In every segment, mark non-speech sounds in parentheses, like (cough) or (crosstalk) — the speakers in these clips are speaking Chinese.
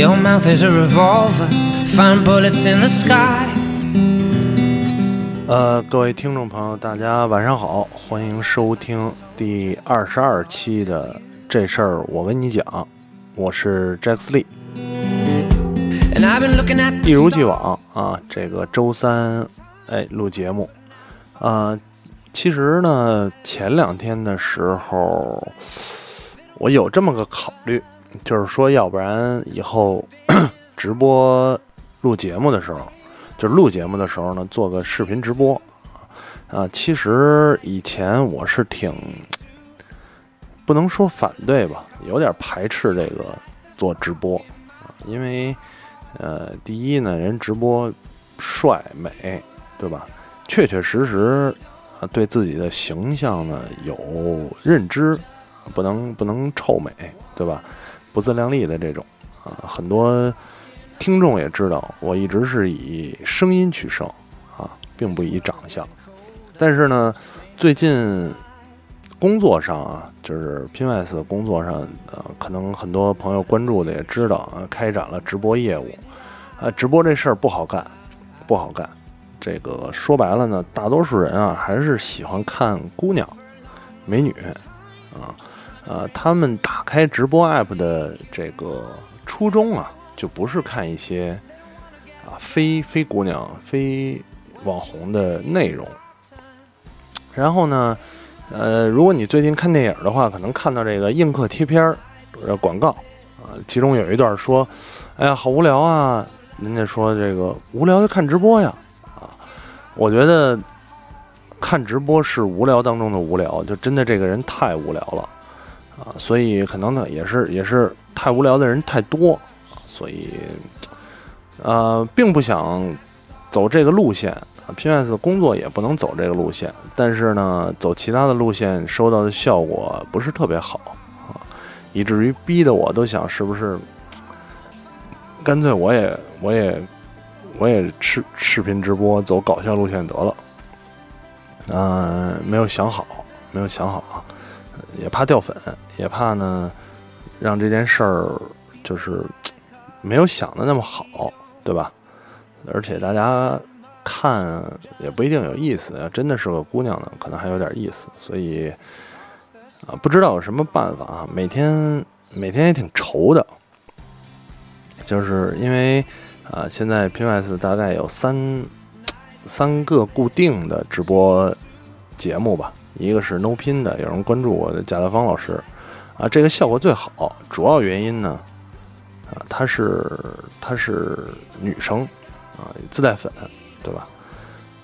Your mouth is a revolver, find bullets in the sky. 呃，各位听众朋友，大家晚上好，欢迎收听第二十二期的这事儿我跟你讲，我是 Jack Lee。And I've been looking at 一如既往啊，这个周三哎录节目，啊，其实呢前两天的时候，我有这么个考虑，就是说要不然以后 (coughs) 直播录节目的时候，就是录节目的时候呢做个视频直播啊，其实以前我是挺 (tsk) 不能说反对吧，有点排斥这个做直播，因为。呃，第一呢，人直播帅美，对吧？确确实实，啊，对自己的形象呢有认知，不能不能臭美，对吧？不自量力的这种啊，很多听众也知道，我一直是以声音取胜啊，并不以长相。但是呢，最近工作上啊，就是拼 s 工作上，呃，可能很多朋友关注的也知道啊，开展了直播业务，啊，直播这事儿不好干，不好干。这个说白了呢，大多数人啊还是喜欢看姑娘、美女，啊，呃，他们打开直播 app 的这个初衷啊，就不是看一些啊非非姑娘、非网红的内容。然后呢？呃，如果你最近看电影的话，可能看到这个映客贴片儿呃广告啊，其中有一段说：“哎呀，好无聊啊！”人家说这个无聊就看直播呀啊，我觉得看直播是无聊当中的无聊，就真的这个人太无聊了啊，所以可能呢也是也是太无聊的人太多，所以呃，并不想走这个路线。P.S. 工作也不能走这个路线，但是呢，走其他的路线收到的效果不是特别好啊，以至于逼得我都想是不是干脆我也我也我也视视频直播走搞笑路线得了，嗯、没有想好，没有想好，也怕掉粉，也怕呢让这件事儿就是没有想的那么好，对吧？而且大家。看也不一定有意思，要真的是个姑娘呢，可能还有点意思。所以啊，不知道有什么办法啊，每天每天也挺愁的，就是因为啊，现在 PMS 大概有三三个固定的直播节目吧，一个是 No 拼的，有人关注我的贾德芳老师啊，这个效果最好。主要原因呢，啊，她是她是女生啊，自带粉。对吧？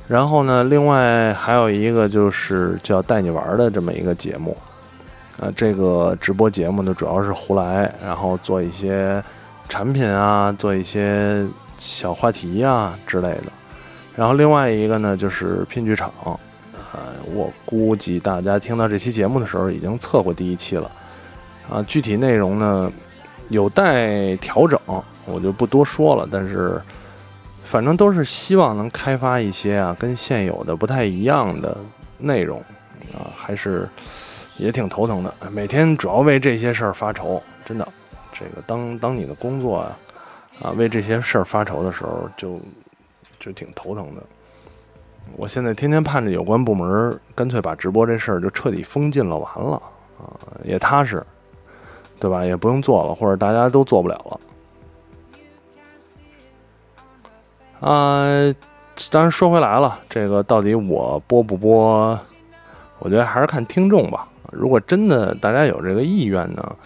然后呢，另外还有一个就是叫带你玩的这么一个节目，啊，这个直播节目呢主要是胡来，然后做一些产品啊，做一些小话题啊之类的。然后另外一个呢就是拼剧场，我估计大家听到这期节目的时候已经测过第一期了，啊，具体内容呢有待调整，我就不多说了，但是。反正都是希望能开发一些啊，跟现有的不太一样的内容啊，还是也挺头疼的。每天主要为这些事儿发愁，真的。这个当当你的工作啊啊为这些事儿发愁的时候，就就挺头疼的。我现在天天盼着有关部门干脆把直播这事儿就彻底封禁了，完了啊，也踏实，对吧？也不用做了，或者大家都做不了了。啊，当然说回来了，这个到底我播不播？我觉得还是看听众吧。如果真的大家有这个意愿呢，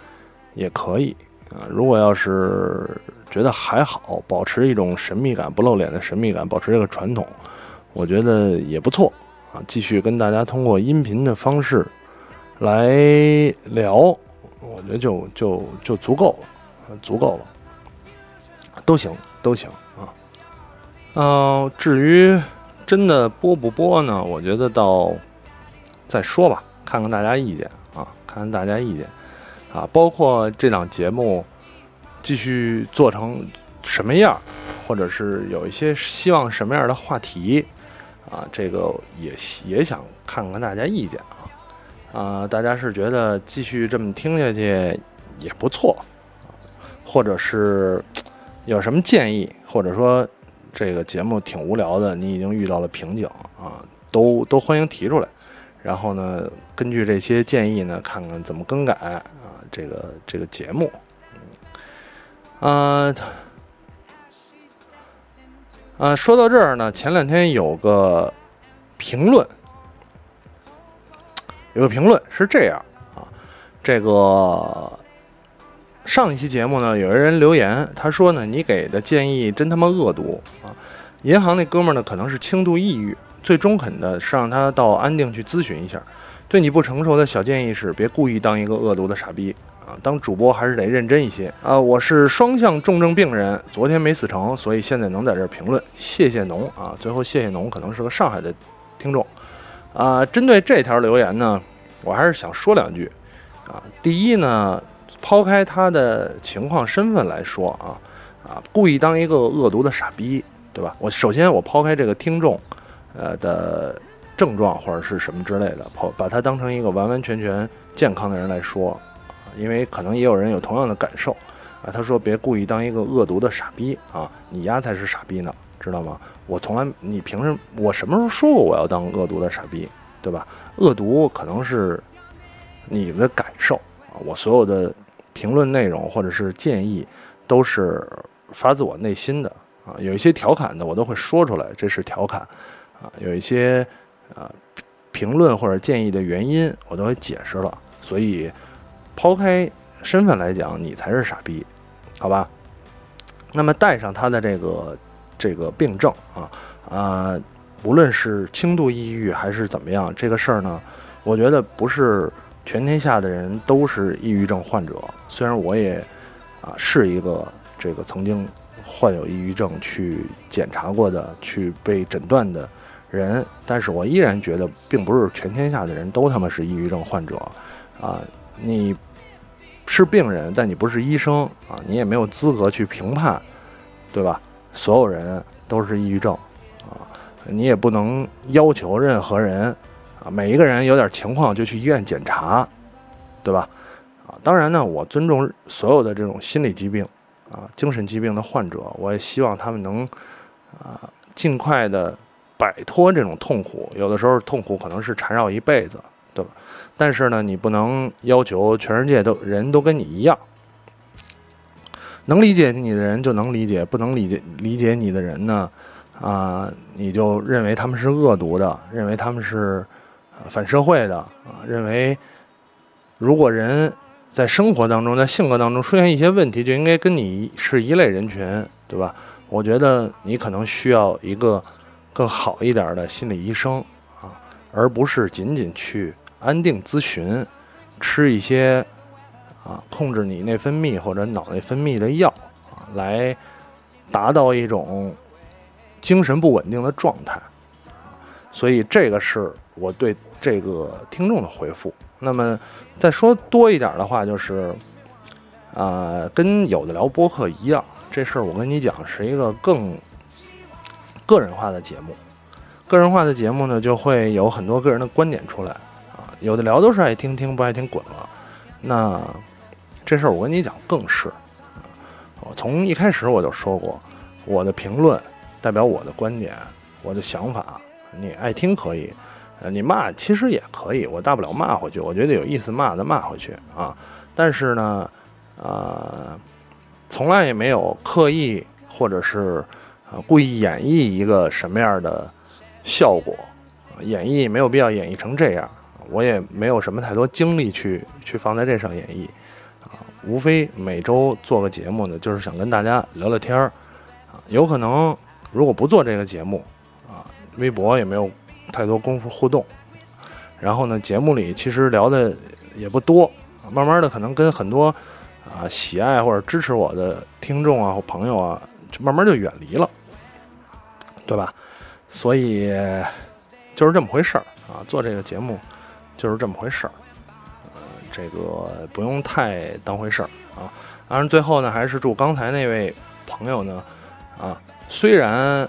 也可以啊。如果要是觉得还好，保持一种神秘感、不露脸的神秘感，保持这个传统，我觉得也不错啊。继续跟大家通过音频的方式来聊，我觉得就就就足够了，足够了，都行，都行啊。呃，至于真的播不播呢？我觉得到再说吧，看看大家意见啊，看看大家意见啊，包括这档节目继续做成什么样，或者是有一些希望什么样的话题啊，这个也也想看看大家意见啊啊，大家是觉得继续这么听下去也不错，或者是有什么建议，或者说这个节目挺无聊的，你已经遇到了瓶颈啊，都都欢迎提出来。然后呢，根据这些建议呢，看看怎么更改啊，这个这个节目。啊呃，说到这儿呢，前两天有个评论，有个评论是这样啊，这个上一期节目呢，有人留言，他说呢，你给的建议真他妈恶毒啊！银行那哥们儿呢，可能是轻度抑郁，最中肯的是让他到安定去咨询一下。对你不成熟的小建议是，别故意当一个恶毒的傻逼。当主播还是得认真一些啊！我是双向重症病人，昨天没死成，所以现在能在这儿评论。谢谢农啊！最后谢谢农，可能是个上海的听众啊。针对这条留言呢，我还是想说两句啊。第一呢，抛开他的情况身份来说啊啊，故意当一个恶毒的傻逼，对吧？我首先我抛开这个听众呃的症状或者是什么之类的，抛把他当成一个完完全全健康的人来说。因为可能也有人有同样的感受，啊，他说别故意当一个恶毒的傻逼啊，你丫才是傻逼呢，知道吗？我从来，你凭什么？我什么时候说过我要当恶毒的傻逼，对吧？恶毒可能是你的感受啊，我所有的评论内容或者是建议都是发自我内心的啊，有一些调侃的我都会说出来，这是调侃啊，有一些啊评论或者建议的原因我都会解释了，所以。抛开身份来讲，你才是傻逼，好吧？那么带上他的这个这个病症啊啊，无论是轻度抑郁还是怎么样，这个事儿呢，我觉得不是全天下的人都是抑郁症患者。虽然我也啊是一个这个曾经患有抑郁症去检查过的、去被诊断的人，但是我依然觉得，并不是全天下的人都他妈是抑郁症患者啊，你。是病人，但你不是医生啊，你也没有资格去评判，对吧？所有人都是抑郁症啊，你也不能要求任何人啊，每一个人有点情况就去医院检查，对吧？啊，当然呢，我尊重所有的这种心理疾病啊、精神疾病的患者，我也希望他们能啊尽快的摆脱这种痛苦，有的时候痛苦可能是缠绕一辈子。对吧？但是呢，你不能要求全世界都人都跟你一样。能理解你的人就能理解，不能理解理解你的人呢，啊，你就认为他们是恶毒的，认为他们是反社会的啊，认为如果人在生活当中、在性格当中出现一些问题，就应该跟你是一类人群，对吧？我觉得你可能需要一个更好一点的心理医生啊，而不是仅仅去。安定咨询，吃一些啊控制你内分泌或者脑内分泌的药啊，来达到一种精神不稳定的状态。所以这个是我对这个听众的回复。那么再说多一点的话，就是啊，跟有的聊播客一样，这事儿我跟你讲是一个更个人化的节目。个人化的节目呢，就会有很多个人的观点出来。有的聊都是爱听听，不爱听滚了。那这事儿我跟你讲更是，我从一开始我就说过，我的评论代表我的观点，我的想法。你爱听可以，你骂其实也可以，我大不了骂回去。我觉得有意思，骂的骂回去啊。但是呢，呃，从来也没有刻意或者是呃故意演绎一个什么样的效果，演绎没有必要演绎成这样。我也没有什么太多精力去去放在这上演绎，啊，无非每周做个节目呢，就是想跟大家聊聊天儿，啊，有可能如果不做这个节目，啊，微博也没有太多功夫互动，然后呢，节目里其实聊的也不多，慢慢的可能跟很多啊喜爱或者支持我的听众啊或朋友啊，就慢慢就远离了，对吧？所以就是这么回事儿啊，做这个节目。就是这么回事儿，呃，这个不用太当回事儿啊。当然，最后呢，还是祝刚才那位朋友呢，啊，虽然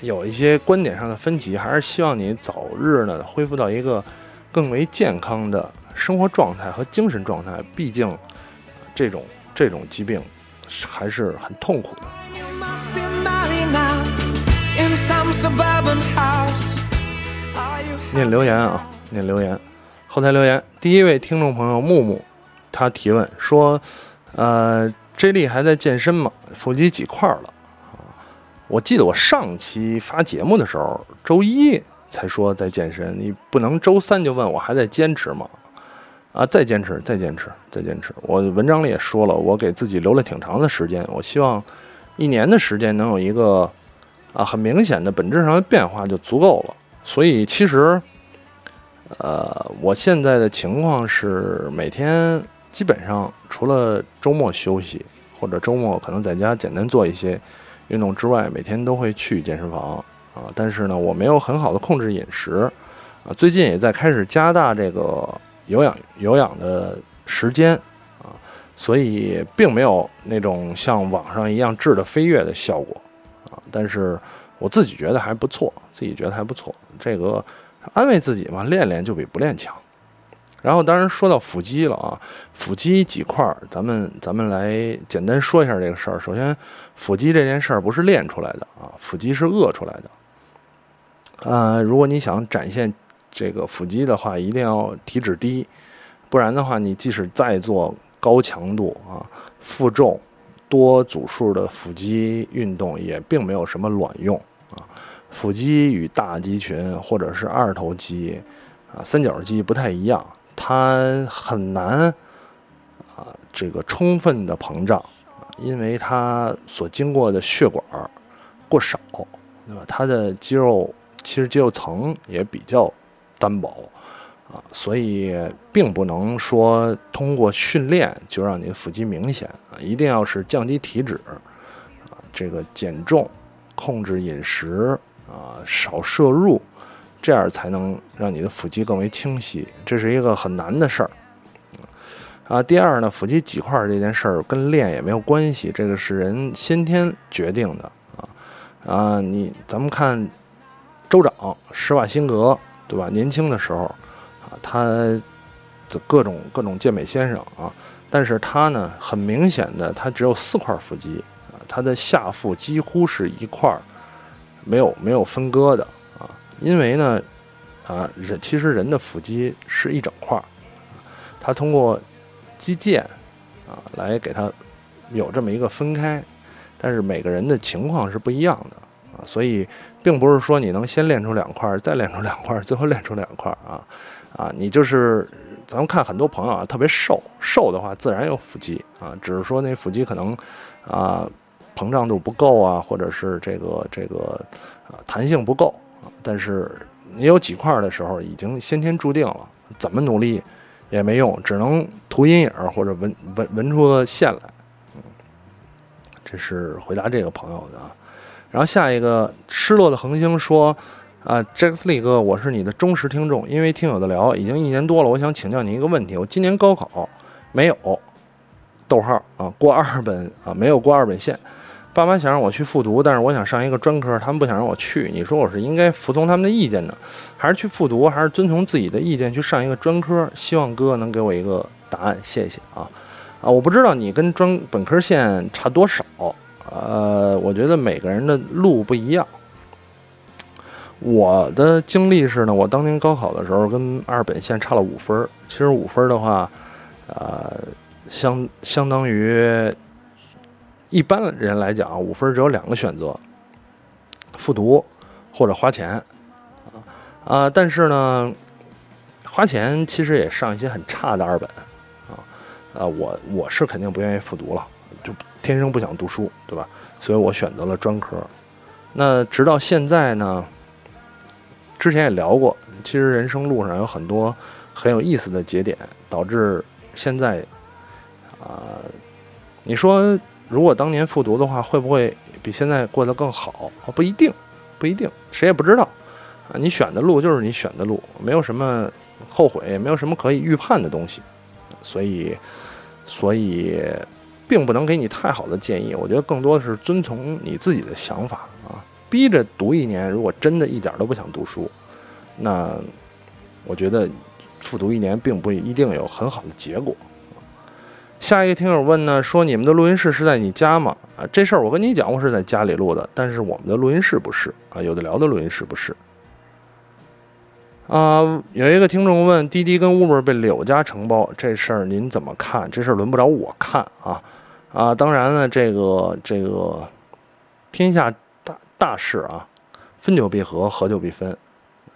有一些观点上的分歧，还是希望你早日呢恢复到一个更为健康的生活状态和精神状态。毕竟，这种这种疾病还是很痛苦的。念留言啊，念留言，后台留言，第一位听众朋友木木，他提问说，呃，J 莉还在健身吗？腹肌几块了？啊，我记得我上期发节目的时候，周一才说在健身，你不能周三就问我还在坚持吗？啊，再坚持，再坚持，再坚持。我文章里也说了，我给自己留了挺长的时间，我希望一年的时间能有一个啊很明显的本质上的变化就足够了。所以其实，呃，我现在的情况是每天基本上除了周末休息或者周末可能在家简单做一些运动之外，每天都会去健身房啊。但是呢，我没有很好的控制饮食啊，最近也在开始加大这个有氧有氧的时间啊，所以并没有那种像网上一样质的飞跃的效果啊。但是我自己觉得还不错，自己觉得还不错。这个安慰自己嘛，练练就比不练强。然后，当然说到腹肌了啊，腹肌几块儿，咱们咱们来简单说一下这个事儿。首先，腹肌这件事儿不是练出来的啊，腹肌是饿出来的。呃，如果你想展现这个腹肌的话，一定要体脂低，不然的话，你即使再做高强度啊、负重、多组数的腹肌运动，也并没有什么卵用啊。腹肌与大肌群或者是二头肌啊、三角肌不太一样，它很难啊这个充分的膨胀，因为它所经过的血管过少，对吧？它的肌肉其实肌肉层也比较单薄啊，所以并不能说通过训练就让你腹肌明显啊，一定要是降低体脂啊，这个减重，控制饮食啊，少摄入，这样才能让你的腹肌更为清晰，这是一个很难的事儿。啊，第二呢，腹肌几块这件事儿跟练也没有关系，这个是人先天决定的啊啊！你咱们看州长施瓦辛格，对吧？年轻的时候啊，他的各种各种健美先生啊，但是他呢，很明显的，他只有四块腹肌啊，他的下腹几乎是一块儿，没有没有分割的啊，因为呢，啊，人其实人的腹肌是一整块儿，它通过肌腱啊来给它有这么一个分开，但是每个人的情况是不一样的啊，所以并不是说你能先练出两块儿，再练出两块儿，最后练出两块儿啊啊，你就是咱们看很多朋友啊特别瘦，瘦的话自然有腹肌啊，只是说那腹肌可能啊膨胀度不够啊，或者是这个这个啊弹性不够啊，但是你有几块的时候已经先天注定了，怎么努力。也没用，只能涂阴影或者纹纹纹出个线来。嗯，这是回答这个朋友的啊。然后下一个失落的恒星说：“啊，Jack 斯利哥，我是你的忠实听众，因为听友的聊已经一年多了，我想请教你一个问题：我今年高考没有逗号啊过二本啊没有过二本线，爸妈想让我去复读，但是我想上一个专科，他们不想让我去。你说我是应该服从他们的意见呢，还是去复读，还是遵从自己的意见去上一个专科？希望哥能给我一个答案，谢谢啊啊！我不知道你跟专本科线差多少，呃，我觉得每个人的路不一样。我的经历是呢，我当年高考的时候跟二本线差了五分，其实五分的话，呃，相相当于。一般人来讲，五分只有两个选择：复读或者花钱啊啊！但是呢，花钱其实也上一些很差的二本啊啊！我我是肯定不愿意复读了，就天生不想读书，对吧？所以我选择了专科。那直到现在呢，之前也聊过，其实人生路上有很多很有意思的节点，导致现在啊，你说。如果当年复读的话，会不会比现在过得更好？不一定，不一定，谁也不知道。啊，你选的路就是你选的路，没有什么后悔，也没有什么可以预判的东西。所以，所以并不能给你太好的建议。我觉得更多的是遵从你自己的想法啊。逼着读一年，如果真的一点都不想读书，那我觉得复读一年并不一定有很好的结果。下一个听友问呢，说你们的录音室是在你家吗？啊，这事儿我跟你讲，我是在家里录的，但是我们的录音室不是啊，有的聊的录音室不是。啊，有一个听众问，滴滴跟 Uber 被柳家承包这事儿您怎么看？这事儿轮不着我看啊啊！当然呢，这个这个天下大大事啊，分久必合，合久必分，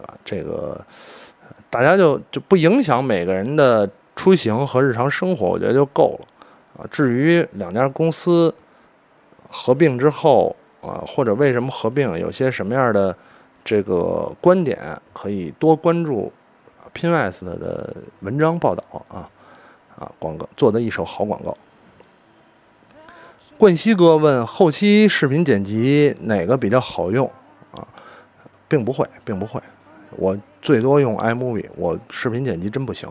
啊，这个大家就就不影响每个人的出行和日常生活，我觉得就够了啊。至于两家公司合并之后啊，或者为什么合并，有些什么样的？这个观点可以多关注 Pinwest 的文章报道啊啊，广告做的一手好广告。冠希哥问后期视频剪辑哪个比较好用啊？并不会，并不会，我最多用 iMovie，我视频剪辑真不行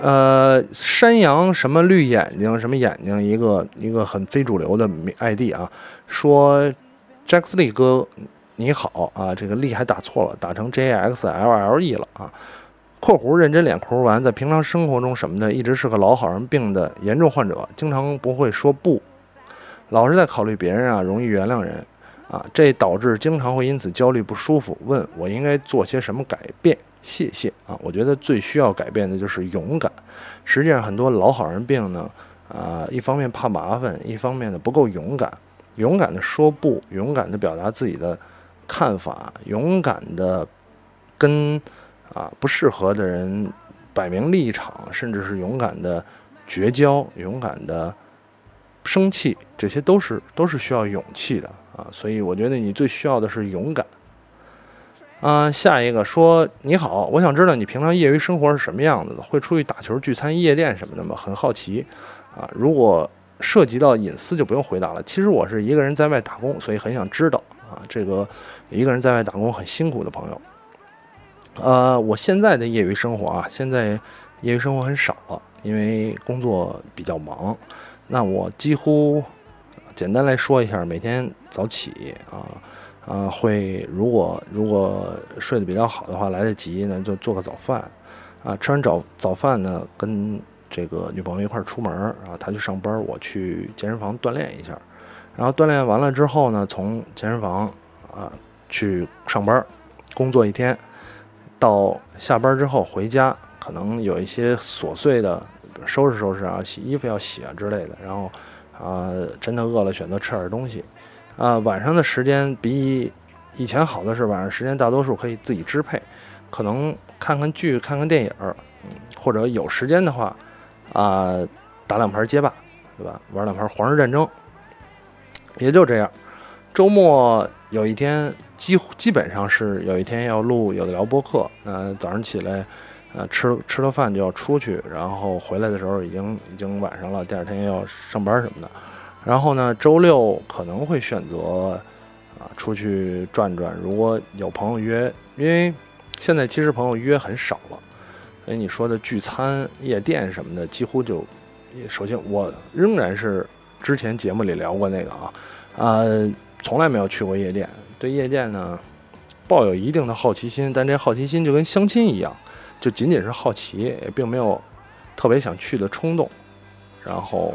呃，山羊什么绿眼睛什么眼睛，一个一个很非主流的 ID 啊，说。Jacksley 哥，你好啊！这个力还打错了，打成 J X L L E 了啊。括弧认真脸括弧完，在平常生活中什么的，一直是个老好人病的严重患者，经常不会说不，老是在考虑别人啊，容易原谅人啊，这导致经常会因此焦虑不舒服。问我应该做些什么改变？谢谢啊！我觉得最需要改变的就是勇敢。实际上，很多老好人病呢，啊，一方面怕麻烦，一方面呢不够勇敢。勇敢的说不，勇敢的表达自己的看法，勇敢的跟啊不适合的人摆明立场，甚至是勇敢的绝交，勇敢的生气，这些都是都是需要勇气的啊。所以我觉得你最需要的是勇敢。啊，下一个说你好，我想知道你平常业余生活是什么样子的？会出去打球、聚餐、夜店什么的吗？很好奇啊。如果涉及到隐私就不用回答了。其实我是一个人在外打工，所以很想知道啊，这个一个人在外打工很辛苦的朋友。呃，我现在的业余生活啊，现在业余生活很少了，因为工作比较忙。那我几乎简单来说一下，每天早起啊啊，会如果如果睡得比较好的话，来得及呢，就做个早饭啊，吃完早早饭呢，跟。这个女朋友一块儿出门儿，然后她去上班，我去健身房锻炼一下，然后锻炼完了之后呢，从健身房啊去上班，工作一天，到下班之后回家，可能有一些琐碎的收拾收拾啊，洗衣服要洗啊之类的，然后啊真的饿了选择吃点东西，啊晚上的时间比以前好的是晚上时间大多数可以自己支配，可能看看剧看看电影，嗯或者有时间的话。啊，打两盘街霸，对吧？玩两盘皇室战争，也就这样。周末有一天，几乎基本上是有一天要录有的聊播客。那早上起来，呃，吃吃了饭就要出去，然后回来的时候已经已经晚上了，第二天要上班什么的。然后呢，周六可能会选择啊出去转转。如果有朋友约，因为现在其实朋友约很少了。所以你说的聚餐、夜店什么的，几乎就，首先我仍然是之前节目里聊过那个啊，呃，从来没有去过夜店。对夜店呢，抱有一定的好奇心，但这好奇心就跟相亲一样，就仅仅是好奇，也并没有特别想去的冲动。然后，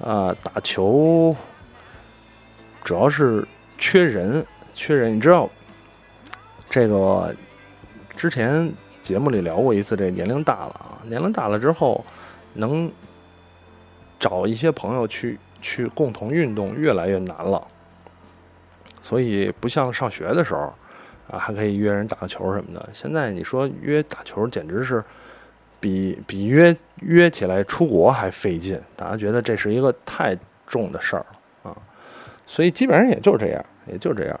呃，打球主要是缺人，缺人。你知道，这个之前。节目里聊过一次，这年龄大了啊，年龄大了之后，能找一些朋友去去共同运动越来越难了。所以不像上学的时候啊，还可以约人打个球什么的。现在你说约打球，简直是比比约约起来出国还费劲。大家觉得这是一个太重的事儿了啊，所以基本上也就这样，也就这样。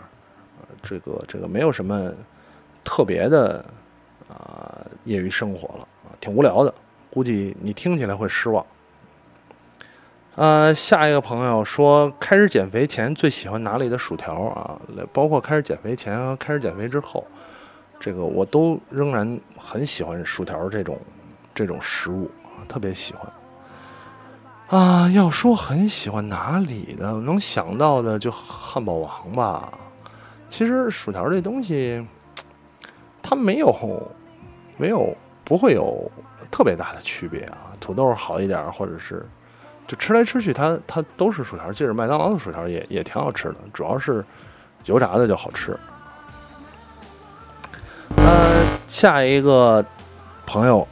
这个这个没有什么特别的。啊，业余生活了啊，挺无聊的，估计你听起来会失望。呃，下一个朋友说，开始减肥前最喜欢哪里的薯条啊？包括开始减肥前和开始减肥之后，这个我都仍然很喜欢薯条这种这种食物，特别喜欢。啊，要说很喜欢哪里的，能想到的就汉堡王吧。其实薯条这东西，它没有。没有，不会有特别大的区别啊。土豆好一点，或者是就吃来吃去，它它都是薯条。即使麦当劳的薯条也也挺好吃的，主要是油炸的就好吃。呃，下一个朋友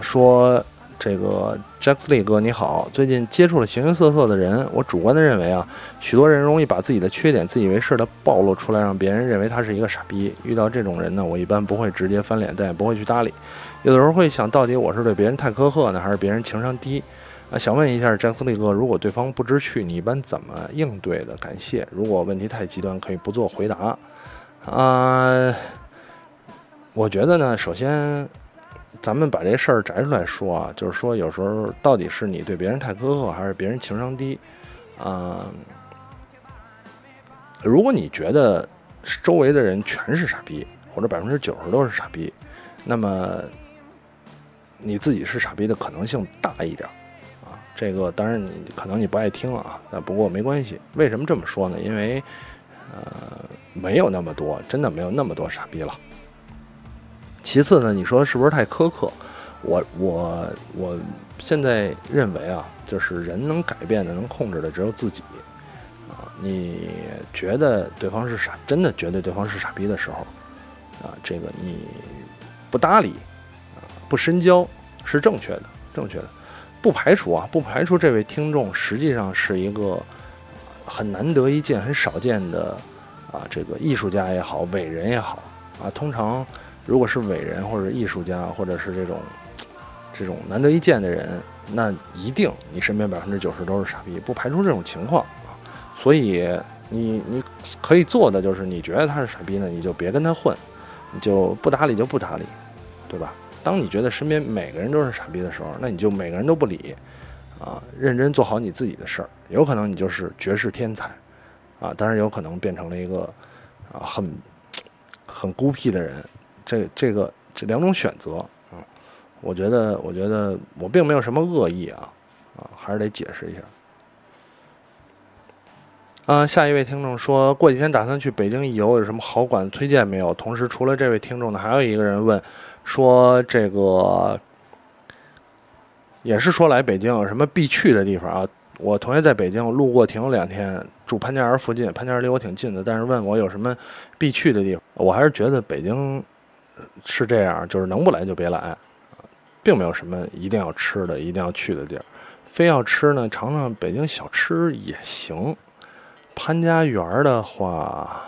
说。这个 Jacksley 哥你好，最近接触了形形色色的人，我主观的认为啊，许多人容易把自己的缺点自以为是的暴露出来，让别人认为他是一个傻逼。遇到这种人呢，我一般不会直接翻脸，但也不会去搭理。有的时候会想到底我是对别人太苛刻呢，还是别人情商低？啊，想问一下 Jacksley 哥，如果对方不知趣，你一般怎么应对的？感谢。如果问题太极端，可以不做回答。啊，我觉得呢，首先。咱们把这事儿摘出来说啊，就是说，有时候到底是你对别人太苛刻，还是别人情商低？啊，如果你觉得周围的人全是傻逼，或者百分之九十都是傻逼，那么你自己是傻逼的可能性大一点。这个当然你可能你不爱听啊，那不过没关系。为什么这么说呢？因为呃，没有那么多，真的没有那么多傻逼了。其次呢，你说是不是太苛刻？我我我现在认为啊，就是人能改变的、能控制的只有自己啊。你觉得对方是傻，真的觉得对方是傻逼的时候啊，这个你不搭理啊，不深交是正确的，正确的。不排除啊，不排除这位听众实际上是一个很难得一见、很少见的啊，这个艺术家也好，伟人也好啊，通常。如果是伟人或者艺术家，或者是这种这种难得一见的人，那一定你身边百分之九十都是傻逼，不排除这种情况啊。所以你你可以做的就是，你觉得他是傻逼呢，你就别跟他混，你就不搭理就不搭理，对吧？当你觉得身边每个人都是傻逼的时候，那你就每个人都不理啊，认真做好你自己的事儿。有可能你就是绝世天才啊，当然有可能变成了一个啊很很孤僻的人。这这个这两种选择啊，我觉得我觉得我并没有什么恶意啊啊，还是得解释一下。啊，下一位听众说过几天打算去北京一游，有什么好馆推荐没有？同时，除了这位听众呢，还有一个人问说这个也是说来北京有什么必去的地方啊？我同学在北京路过停了两天，住潘家园附近，潘家园离我挺近的，但是问我有什么必去的地方，我还是觉得北京。是这样，就是能不来就别来，并没有什么一定要吃的、一定要去的地儿。非要吃呢，尝尝北京小吃也行。潘家园的话，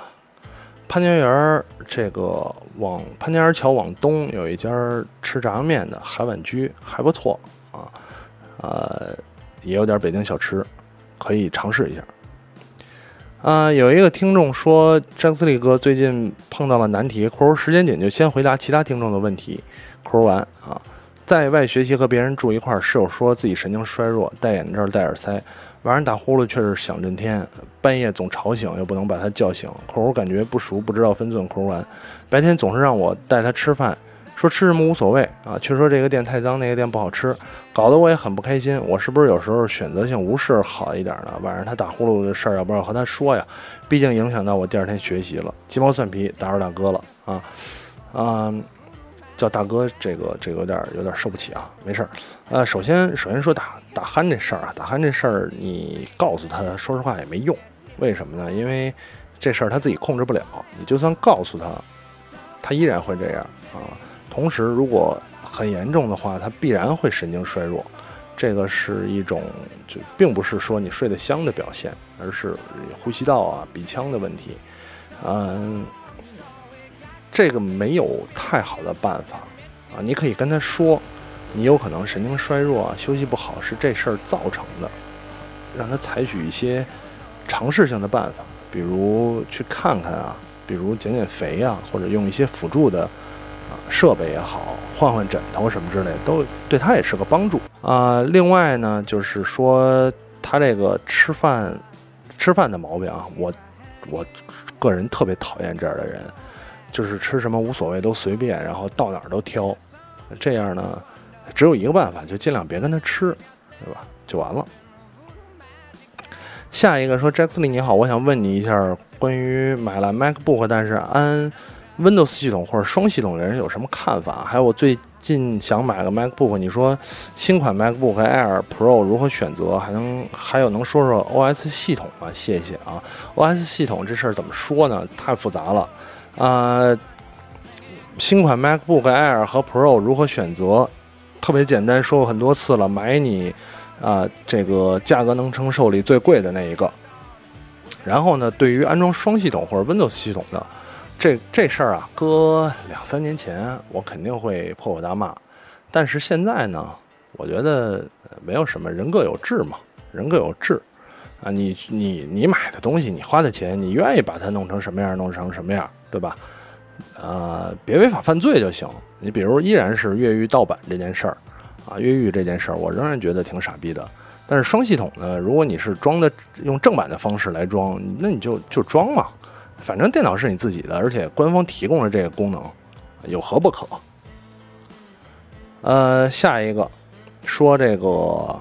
潘家园这个往潘家园桥往东有一家吃炸酱面的海碗居，还不错啊。呃，也有点北京小吃，可以尝试一下。啊，有一个听众说，詹斯利哥最近碰到了难题。括弧时间紧，就先回答其他听众的问题。括弧完啊，在外学习和别人住一块儿，室友说自己神经衰弱，戴眼镜戴耳塞，晚上打呼噜却是响震天，半夜总吵醒，又不能把他叫醒。括弧感觉不熟，不知道分寸。括弧完，白天总是让我带他吃饭。说吃什么无所谓啊，却说这个店太脏，那个店不好吃，搞得我也很不开心。我是不是有时候选择性无视好一点呢？晚上他打呼噜的事儿，要不要和他说呀？毕竟影响到我第二天学习了。鸡毛蒜皮，打扰大哥了啊啊！叫大哥，这个这个有点有点受不起啊。没事儿，呃，首先首先说打打鼾这事儿啊，打鼾这事儿你告诉他，说实话也没用。为什么呢？因为这事儿他自己控制不了。你就算告诉他，他依然会这样啊。同时，如果很严重的话，他必然会神经衰弱。这个是一种，就并不是说你睡得香的表现，而是呼吸道啊、鼻腔的问题。嗯，这个没有太好的办法啊。你可以跟他说，你有可能神经衰弱啊、休息不好是这事儿造成的，让他采取一些尝试性的办法，比如去看看啊，比如减减肥啊，或者用一些辅助的。设备也好，换换枕头什么之类，都对他也是个帮助啊。另外呢，就是说他这个吃饭吃饭的毛病啊，我我个人特别讨厌这样的人，就是吃什么无所谓都随便，然后到哪儿都挑，这样呢，只有一个办法，就尽量别跟他吃，对吧？就完了。下一个说，Jackson 你好，我想问你一下，关于买了 MacBook，但是安。Windows 系统或者双系统的人有什么看法？还有我最近想买个 MacBook，你说新款 MacBook Air Pro 如何选择？还能还有能说说 OS 系统吗？谢谢啊！OS 系统这事儿怎么说呢？太复杂了啊！新款 MacBook Air 和 Pro 如何选择？特别简单，说过很多次了，买你啊这个价格能承受里最贵的那一个。然后呢，对于安装双系统或者 Windows 系统的。这这事儿啊，搁两三年前我肯定会破口大骂，但是现在呢，我觉得没有什么，人各有志嘛，人各有志啊，你你你买的东西，你花的钱，你愿意把它弄成什么样，弄成什么样，对吧？呃，别违法犯罪就行。你比如依然是越狱盗版这件事儿啊，越狱这件事儿，我仍然觉得挺傻逼的。但是双系统呢，如果你是装的用正版的方式来装，那你就就装嘛。反正电脑是你自己的，而且官方提供了这个功能，有何不可？呃，下一个说这个，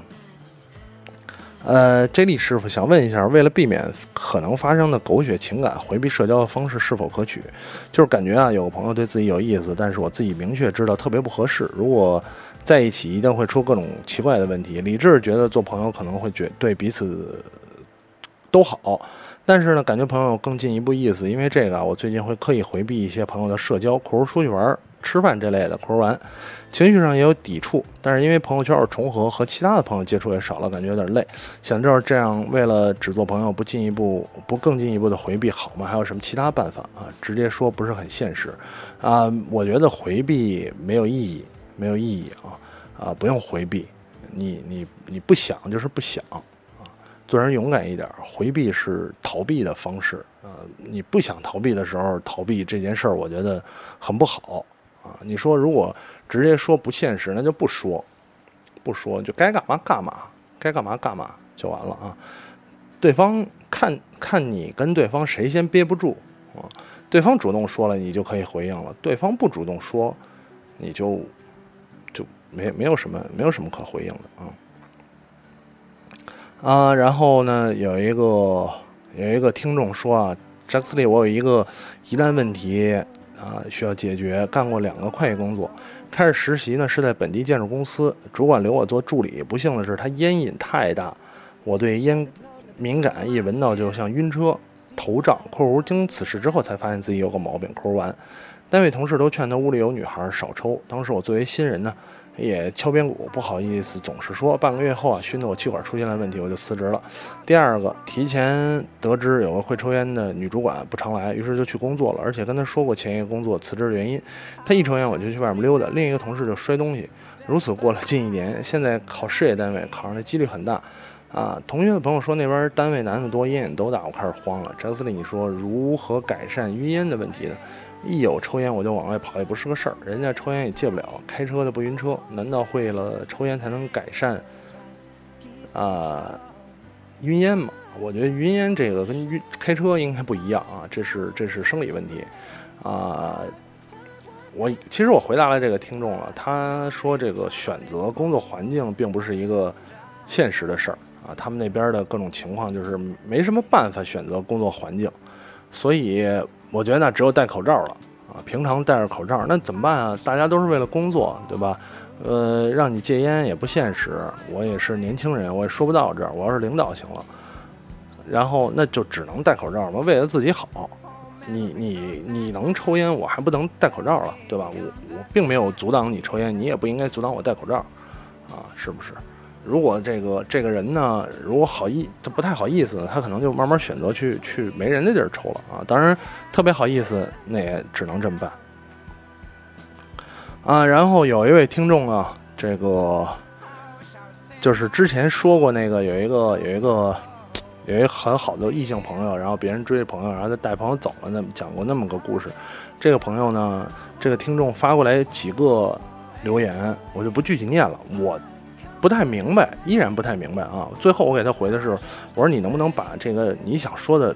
呃，J 莉师傅想问一下，为了避免可能发生的狗血情感，回避社交的方式是否可取？就是感觉啊，有个朋友对自己有意思，但是我自己明确知道特别不合适。如果在一起，一定会出各种奇怪的问题。理智觉得做朋友可能会觉对彼此都好。但是呢，感觉朋友更进一步意思，因为这个啊，我最近会刻意回避一些朋友的社交，比如出去玩、吃饭这类的，比如玩，情绪上也有抵触。但是因为朋友圈有重合，和其他的朋友接触也少了，感觉有点累。想知道这样为了只做朋友，不进一步、不更进一步的回避好吗？还有什么其他办法啊？直接说不是很现实啊。我觉得回避没有意义，没有意义啊啊，不用回避，你你你不想就是不想。做人勇敢一点，回避是逃避的方式啊！你不想逃避的时候逃避这件事儿，我觉得很不好啊！你说如果直接说不现实，那就不说，不说就该干嘛干嘛，该干嘛干嘛就完了啊！对方看看你跟对方谁先憋不住啊？对方主动说了，你就可以回应了；对方不主动说，你就就没没有什么没有什么可回应的啊！啊，然后呢，有一个有一个听众说啊，扎克斯利，我有一个疑难问题啊，需要解决。干过两个会计工作，开始实习呢是在本地建筑公司，主管留我做助理。不幸的是，他烟瘾太大，我对烟敏感，一闻到就像晕车、头胀。括弧经此事之后，才发现自己有个毛病。括弧完，单位同事都劝他屋里有女孩少抽。当时我作为新人呢。也敲边鼓，不好意思，总是说。半个月后啊，熏得我气管出现了问题，我就辞职了。第二个，提前得知有个会抽烟的女主管不常来，于是就去工作了，而且跟她说过前一个工作辞职的原因。她一抽烟，我就去外面溜达。另一个同事就摔东西，如此过了近一年。现在考事业单位，考上的几率很大。啊，同学的朋友说那边单位男的多，烟瘾都大，我开始慌了。詹斯利，你说如何改善晕烟的问题呢？一有抽烟我就往外跑，也不是个事儿。人家抽烟也戒不了，开车的不晕车，难道会了抽烟才能改善啊晕烟吗？我觉得晕烟这个跟晕开车应该不一样啊，这是这是生理问题啊。我其实我回答了这个听众了，他说这个选择工作环境并不是一个现实的事儿啊，他们那边的各种情况就是没什么办法选择工作环境，所以。我觉得那只有戴口罩了啊！平常戴着口罩，那怎么办啊？大家都是为了工作，对吧？呃，让你戒烟也不现实。我也是年轻人，我也说不到这儿。我要是领导行了，然后那就只能戴口罩嘛，为了自己好。你你你能抽烟，我还不能戴口罩了，对吧？我我并没有阻挡你抽烟，你也不应该阻挡我戴口罩，啊，是不是？如果这个这个人呢，如果好意他不太好意思，他可能就慢慢选择去去没人的地儿抽了啊。当然，特别好意思，那也只能这么办啊。然后有一位听众啊，这个就是之前说过那个有一个有一个有一很好的异性朋友，然后别人追朋友，然后他带朋友走了，那么讲过那么个故事。这个朋友呢，这个听众发过来几个留言，我就不具体念了，我。不太明白，依然不太明白啊！最后我给他回的是，我说你能不能把这个你想说的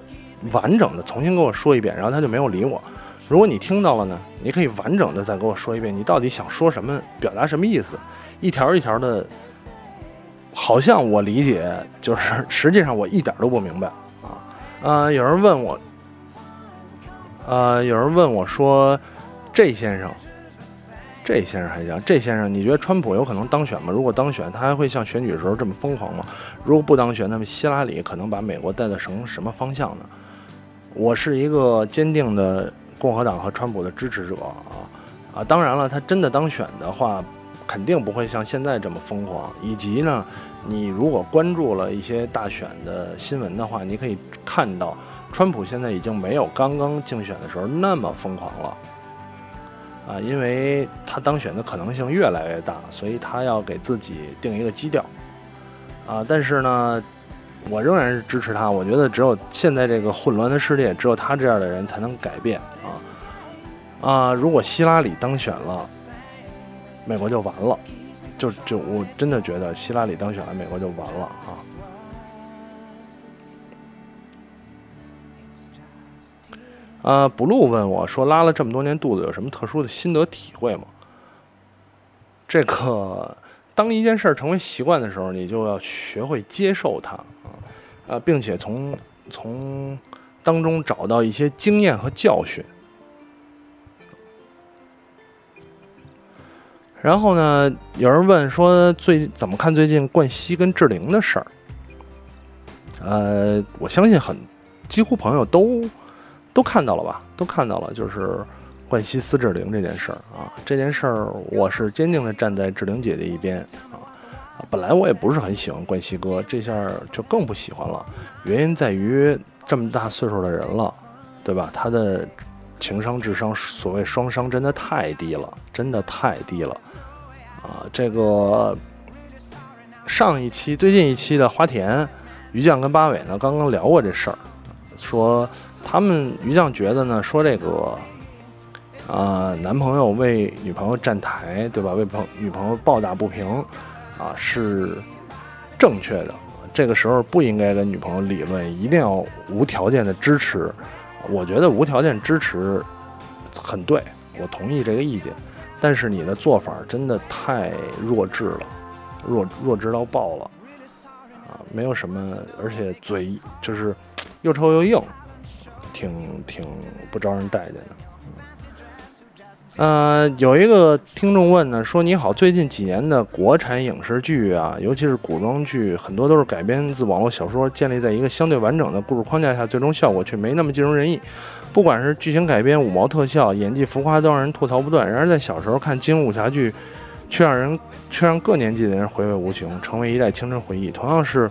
完整的重新给我说一遍？然后他就没有理我。如果你听到了呢，你可以完整的再给我说一遍，你到底想说什么，表达什么意思？一条一条的，好像我理解，就是实际上我一点都不明白啊！呃，有人问我，呃，有人问我说：“这先生，这先生还行，这先生，你觉得川普有可能当选吗？如果当选，他还会像选举的时候这么疯狂吗？如果不当选，那么希拉里可能把美国带到什么什么方向呢？”我是一个坚定的共和党和川普的支持者啊啊！当然了，他真的当选的话，肯定不会像现在这么疯狂。以及呢，你如果关注了一些大选的新闻的话，你可以看到。川普现在已经没有刚刚竞选的时候那么疯狂了，啊，因为他当选的可能性越来越大，所以他要给自己定一个基调，啊，但是呢，我仍然是支持他。我觉得只有现在这个混乱的世界，只有他这样的人才能改变啊啊！如果希拉里当选了，美国就完了，就就我真的觉得希拉里当选了，美国就完了啊。呃，不露问我说，拉了这么多年肚子，有什么特殊的心得体会吗？这个，当一件事成为习惯的时候，你就要学会接受它啊，呃，并且从从当中找到一些经验和教训。然后呢，有人问说，最怎么看最近冠希跟志玲的事儿？呃，我相信很几乎朋友都。都看到了吧？都看到了，就是冠希撕志玲这件事儿啊。这件事儿，我是坚定的站在志玲姐姐一边啊。本来我也不是很喜欢冠希哥，这下就更不喜欢了。原因在于这么大岁数的人了，对吧？他的情商、智商，所谓双商，真的太低了，真的太低了啊！这个上一期、最近一期的花田、于酱跟八尾呢，刚刚聊过这事儿，说。他们于酱觉得呢，说这个，啊，男朋友为女朋友站台，对吧？为朋女朋友抱打不平，啊，是正确的。这个时候不应该跟女朋友理论，一定要无条件的支持。我觉得无条件支持很对，我同意这个意见。但是你的做法真的太弱智了，弱弱智到爆了，啊，没有什么，而且嘴就是又臭又硬。挺挺不招人待见的，呃，有一个听众问呢，说你好，最近几年的国产影视剧啊，尤其是古装剧，很多都是改编自网络小说，建立在一个相对完整的故事框架下，最终效果却没那么尽如人意。不管是剧情改编、五毛特效、演技浮夸，都让人吐槽不断。然而在小时候看金庸武侠剧，却让人却让各年纪的人回味无穷，成为一代青春回忆。同样是。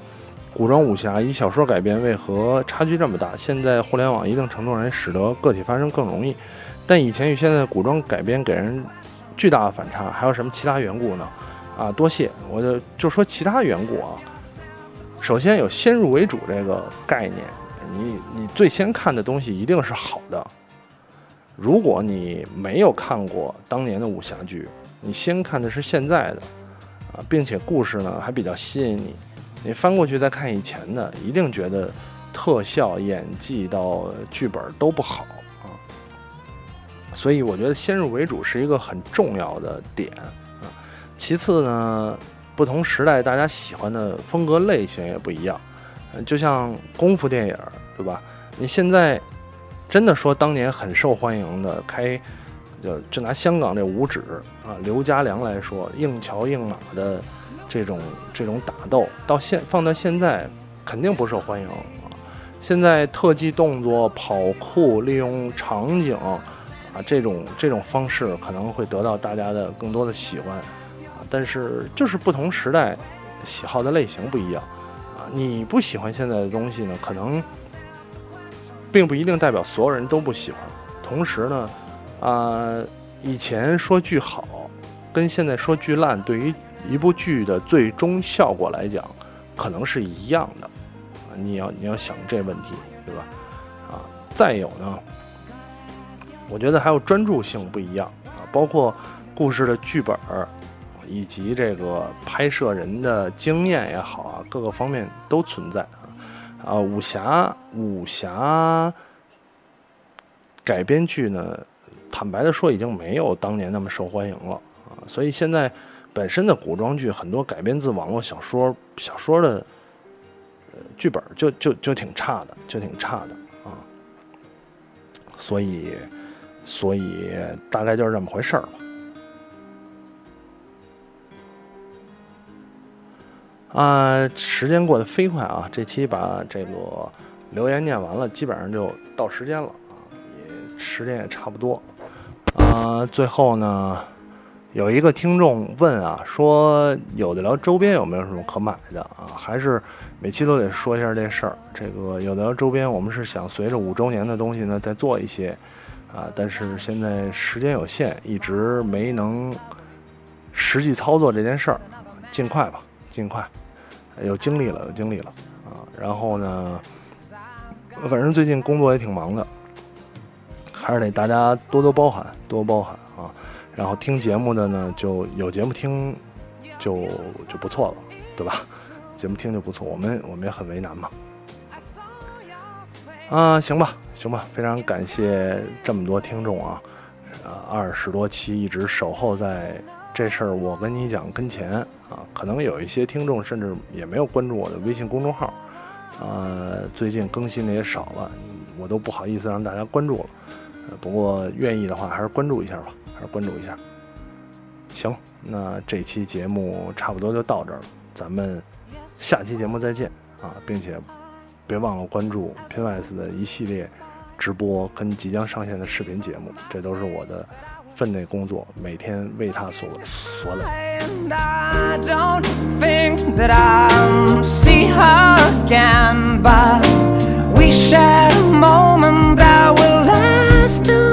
古装武侠以小说改编，为何差距这么大？现在互联网一定程度上也使得个体发生更容易，但以前与现在古装改编给人巨大的反差。还有什么其他缘故呢？啊，多谢，我就就说其他缘故啊。首先有先入为主这个概念，你你最先看的东西一定是好的。如果你没有看过当年的武侠剧，你先看的是现在的，啊，并且故事呢还比较吸引你。你翻过去再看以前的，一定觉得特效、演技到剧本都不好啊。所以我觉得先入为主是一个很重要的点啊。其次呢，不同时代大家喜欢的风格类型也不一样。就像功夫电影，对吧？你现在真的说当年很受欢迎的，开就就拿香港这五指啊，刘家良来说，硬桥硬马的。这种这种打斗到现放到现在肯定不受欢迎啊！现在特技动作、跑酷、利用场景啊，这种这种方式可能会得到大家的更多的喜欢啊。但是就是不同时代喜好的类型不一样啊。你不喜欢现在的东西呢，可能并不一定代表所有人都不喜欢。同时呢，啊，以前说剧好，跟现在说剧烂，对于一部剧的最终效果来讲，可能是一样的，你要你要想这问题，对吧？啊，再有呢，我觉得还有专注性不一样啊，包括故事的剧本儿，以及这个拍摄人的经验也好啊，各个方面都存在啊。啊，武侠武侠改编剧呢，坦白的说，已经没有当年那么受欢迎了啊，所以现在。本身的古装剧很多改编自网络小说，小说的呃剧本就就就挺差的，就挺差的啊。所以，所以大概就是这么回事儿吧。啊，时间过得飞快啊！这期把这个留言念完了，基本上就到时间了啊，也时间也差不多。啊，最后呢，有一个听众问啊，说有的聊周边有没有什么可买的啊？还是每期都得说一下这事儿。这个有的聊周边，我们是想随着五周年的东西呢再做一些啊，但是现在时间有限，一直没能实际操作这件事儿，尽快吧，尽快。有精力了，有精力了啊！然后呢，反正最近工作也挺忙的，还是得大家多多包涵，多包涵！然后听节目的呢，就有节目听，就就不错了，对吧？节目听就不错，我们我们也很为难嘛。啊，行吧，行吧，非常感谢这么多听众啊，呃，二十多期一直守候在。这事儿我跟你讲，跟前啊，可能有一些听众甚至也没有关注我的微信公众号，呃，最近更新的也少了，我都不好意思让大家关注了。不过愿意的话，还是关注一下吧，关注一下。行，那这期节目差不多就到这儿了，咱们下期节目再见啊，并且别忘了关注 PNS 的一系列直播跟即将上线的视频节目，这都是我的分内工作，每天为他所所累。We share a moment that will last to